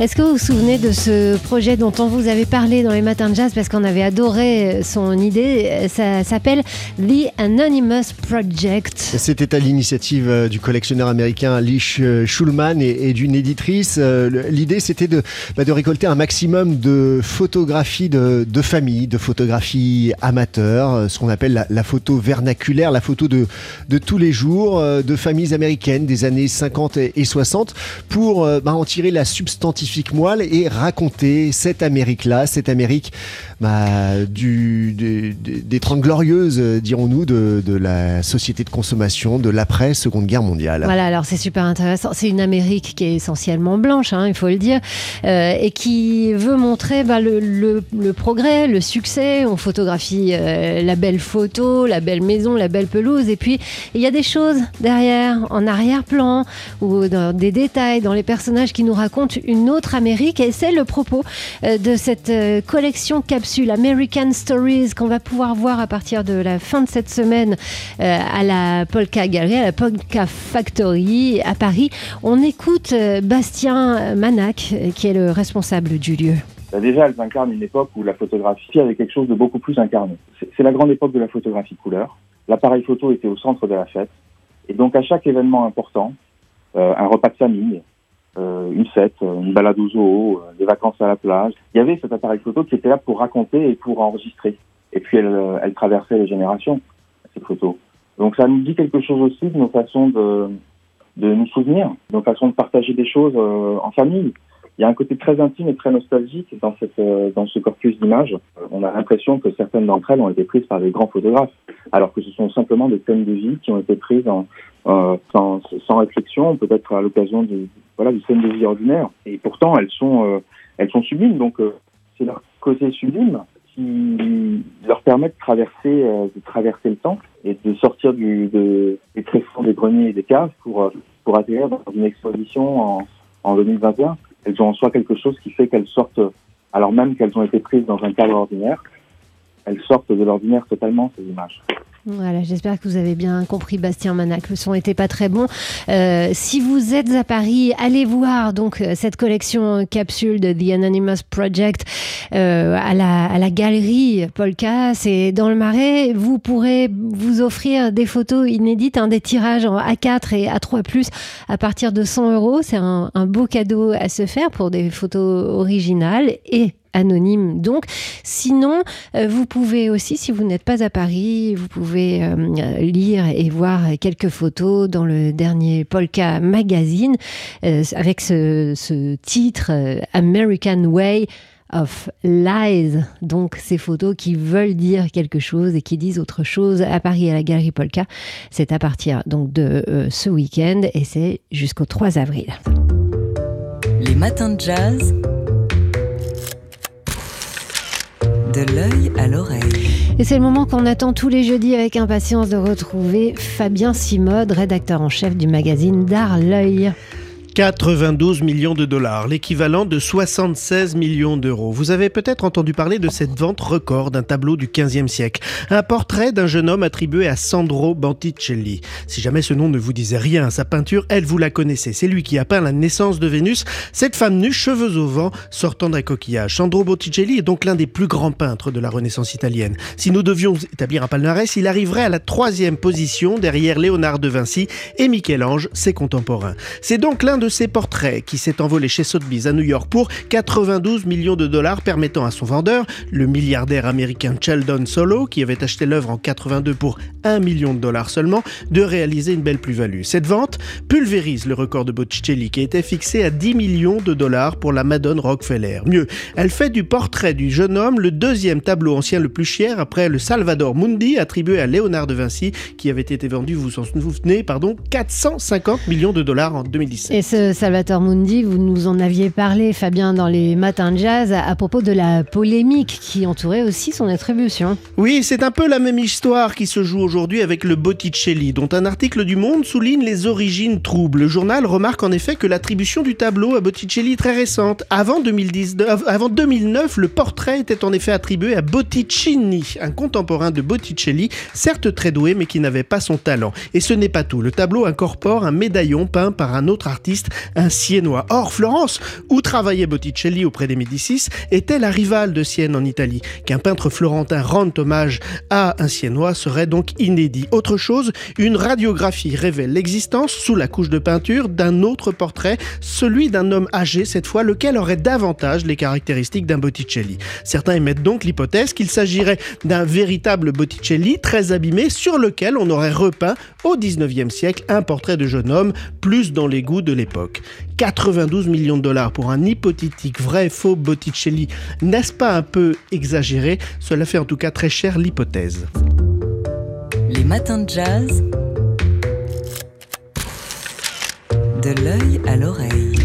Est-ce que vous vous souvenez de ce projet dont on vous avait parlé dans les matins de jazz parce qu'on avait adoré son idée? Ça s'appelle The Anonymous Project. C'était à l'initiative euh, du collectionneur américain Lee Schulman et, d'une éditrice. Euh, l'idée, c'était de, bah, de, récolter un maximum de photographies de, de famille, de photographies amateurs, euh, ce qu'on appelle la, photo vernaculaire, la photo de, de tous les jours, de familles américaines des années 50 et 60, pour bah, en tirer la substantification moelle et raconter cette Amérique-là, cette Amérique bah, des, Trente Glorieuses, dirons-nous, de, la société de consommation de l'après-Seconde Guerre mondiale. Voilà, alors c'est super intéressant. C'est une Amérique qui est essentiellement blanche, hein, il faut le dire, euh, et qui veut montrer bah, le, progrès, le succès. On photographie euh, la belle photo, la belle maison, la belle pelouse, et puis il y a des choses derrière, en arrière-plan, ou dans des détails, dans les personnages qui nous racontent une autre Amérique et c'est le propos euh, de cette euh, collection capsule American Stories qu'on va pouvoir voir à partir de la fin de cette semaine euh, à la Polka Gallery, à la Polka Factory à Paris. On écoute Bastien Manac qui est le responsable du lieu. Bah, déjà, elles incarnent une époque où la photographie avait quelque chose de beaucoup plus incarné. C'est la grande époque de la photographie couleur. L'appareil photo était au centre de la fête. Et donc, à chaque événement important, un repas de famille, une fête, une balade au zoo, euh, des vacances à la plage. Il y avait cet appareil photo qui était là pour raconter et pour enregistrer. Et puis elle, euh, traversait les générations, cette photo. Donc ça nous dit quelque chose aussi de nos façons de, de nous souvenir, de nos façons de partager des choses en famille. Il y a un côté très intime et très nostalgique dans, cette, dans ce corpus d'images. On a l'impression que certaines d'entre elles ont été prises par des grands photographes, alors que ce sont simplement des thèmes de vie qui ont été prises en, sans, sans réflexion, peut-être à l'occasion du, voilà, du scènes de vie ordinaire. Et pourtant, elles sont, euh, elles sont sublimes. Donc, euh, c'est leur côté sublime qui leur permet de traverser, euh, de traverser le temps et de sortir du, de, des tréfonds des greniers et des caves pour, pour atterrir dans une exposition en, en 2021. Elles ont en soi quelque chose qui fait qu'elles sortent, alors même qu'elles ont été prises dans un cadre ordinaire, elles sortent de l'ordinaire totalement, ces images. Voilà, j'espère que vous avez bien compris Bastien Manac. Le son n'était pas très bon. Euh, si vous êtes à Paris, allez voir donc euh, cette collection capsule de The Anonymous Project euh, à, la, à la galerie Polka. C'est dans le Marais. Vous pourrez vous offrir des photos inédites, hein, des tirages en A4 et A3+, à partir de 100 euros. C'est un, un beau cadeau à se faire pour des photos originales et anonyme donc. Sinon, euh, vous pouvez aussi, si vous n'êtes pas à Paris, vous pouvez euh, lire et voir quelques photos dans le dernier Polka Magazine euh, avec ce, titre American Way of Lies. Donc ces photos qui veulent dire quelque chose et qui disent autre chose à Paris à la Galerie Polka. C'est à partir donc de ce week-end et c'est jusqu'au 3 avril. Les matins de jazz. L'œil à l'oreille. Et c'est le moment qu'on attend tous les jeudis avec impatience de retrouver Fabien Simode, rédacteur en chef du magazine D'Art L'œil. 92 millions de dollars, l'équivalent de 76 millions d'euros. Vous avez peut-être entendu parler de cette vente record d'un tableau du 15e siècle. Un portrait d'un jeune homme attribué à Sandro Botticelli. Si jamais ce nom ne vous disait rien, sa peinture, elle, vous la connaissez. C'est lui qui a peint la naissance de Vénus, cette femme nue, cheveux au vent, sortant d'un coquillage. Sandro Botticelli est donc l'un des plus grands peintres de la Renaissance italienne. Si nous devions établir un palmarès, il arriverait à la troisième position derrière Léonard de Vinci et Michel-Ange, ses contemporains. C'est donc l'un de ses portraits qui s'est envolé chez Sotheby's à New York pour 92 millions de dollars permettant à son vendeur, le milliardaire américain Sheldon Solo, qui avait acheté l'œuvre en 82 pour 1 million de dollars seulement, de réaliser une belle plus-value. Cette vente pulvérise le record de Botticelli qui était fixé à 10 millions de dollars pour la Madone Rockefeller. Mieux, elle fait du portrait du jeune homme le deuxième tableau ancien le plus cher après le Salvador Mundi attribué à Léonard de Vinci qui avait été vendu, vous vous souvenez, pardon, 450 millions de dollars en 2017 ce Salvatore Mundi, vous nous en aviez parlé, Fabien, dans les matins de jazz, à propos de la polémique qui entourait aussi son attribution. Oui, c'est un peu la même histoire qui se joue aujourd'hui avec le Botticelli, dont un article du Monde souligne les origines troubles. Le journal remarque en effet que l'attribution du tableau à Botticelli est très récente. Avant, 2019, avant 2009, le portrait était en effet attribué à Botticini, un contemporain de Botticelli, certes très doué, mais qui n'avait pas son talent. Et ce n'est pas tout. Le tableau incorpore un médaillon peint par un autre artiste, un Siennois. Or, Florence, où travaillait Botticelli auprès des Médicis, était la rivale de Sienne en Italie. Qu'un peintre florentin rende hommage à un Siennois serait donc inédit. Autre chose, une radiographie révèle l'existence, sous la couche de peinture, d'un autre portrait, celui d'un homme âgé cette fois, lequel aurait davantage les caractéristiques d'un Botticelli. Certains émettent donc l'hypothèse qu'il s'agirait d'un véritable Botticelli très abîmé sur lequel on aurait repeint au 19e siècle un portrait de jeune homme plus dans les goûts de l'époque. 92 millions de dollars pour un hypothétique vrai faux Botticelli, n'est-ce pas un peu exagéré? Cela fait en tout cas très cher l'hypothèse. Les matins de jazz. De l'œil à l'oreille.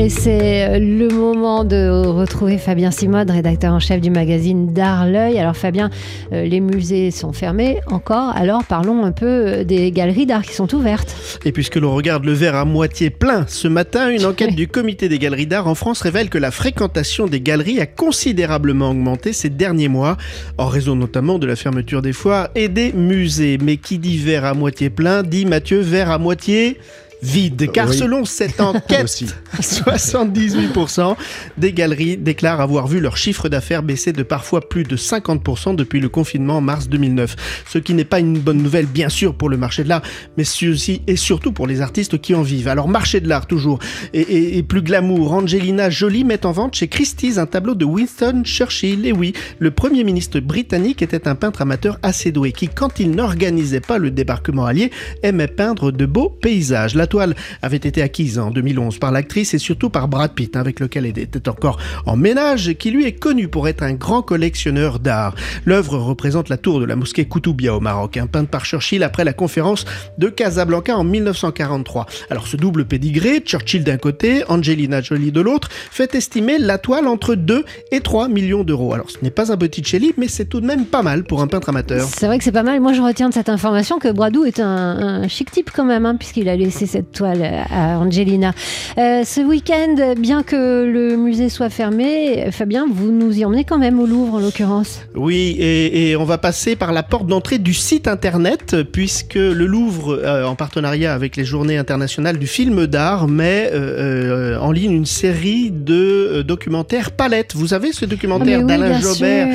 Et c'est euh, le moment de retrouver Fabien Simode, rédacteur en chef du magazine D'Art L'œil. Alors Fabien, euh, les musées sont fermés encore, alors parlons un peu euh, des galeries d'art qui sont ouvertes. Et puisque l'on regarde le verre à moitié plein, ce matin, une enquête du comité des galeries d'art en France révèle que la fréquentation des galeries a considérablement augmenté ces derniers mois, en raison notamment de la fermeture des foires et des musées. Mais qui dit verre à moitié plein dit Mathieu verre à moitié vide. Car Oui. selon cette enquête, Aussi. 78% des galeries déclarent avoir vu leur chiffre d'affaires baisser de parfois plus de 50% depuis le confinement en mars 2009. Ce qui n'est pas une bonne nouvelle, bien sûr, pour le marché de l'art, mais aussi et surtout pour les artistes qui en vivent. Alors, marché de l'art toujours, et, et- et plus glamour, Angelina Jolie met en vente chez Christie's un tableau de Winston Churchill. Et oui, le premier ministre britannique était un peintre amateur assez doué qui, quand il n'organisait pas le débarquement allié, aimait peindre de beaux paysages. La toile avait été acquise en 2011 par l'actrice et surtout par Brad Pitt, hein, avec lequel elle était encore en ménage, qui lui est connu pour être un grand collectionneur d'art. L'œuvre représente la tour de la mosquée Koutoubia au Maroc, un peinte par Churchill après la conférence de Casablanca en 1943. Alors ce double pédigré, Churchill d'un côté, Angelina Jolie de l'autre, fait estimer la toile entre 2 et 3 millions d'euros. Alors ce n'est pas un Botticelli, mais c'est tout de même pas mal pour un peintre amateur. C'est vrai que c'est pas mal. Moi, je retiens de cette information que Bradou est un, un chic type quand même, hein, puisqu'il a laissé cette toile à Angelina. Euh, ce week-end, bien que le musée soit fermé, Fabien, vous nous y emmenez quand même au Louvre, en l'occurrence. Oui, et, et on va passer par la porte d'entrée du site internet, puisque le Louvre, euh, en partenariat avec les Journées internationales du film d'art, met euh, en ligne une série de documentaires Palette. Vous avez ce Ah, documentaire oui, d'Alain Jobert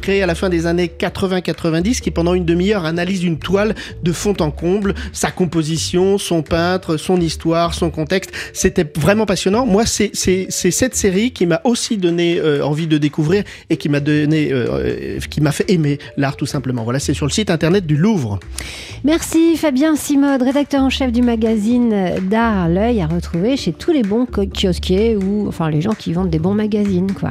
créé à la fin des années 80-90 qui pendant une demi-heure analyse une toile de fond en comble, sa composition, son peintre, son histoire, son contexte. C'était vraiment passionnant. Moi, c'est cette série qui m'a aussi donné euh, envie de découvrir et qui m'a donné, euh, euh, qui m'a fait aimer l'art tout simplement. Voilà, c'est sur le site internet du Louvre. Merci Fabien Simode, rédacteur en chef du magazine D'Art L'œil, à retrouver chez tous les bons kiosquiers ou enfin les gens qui vendent des bons magazines, quoi.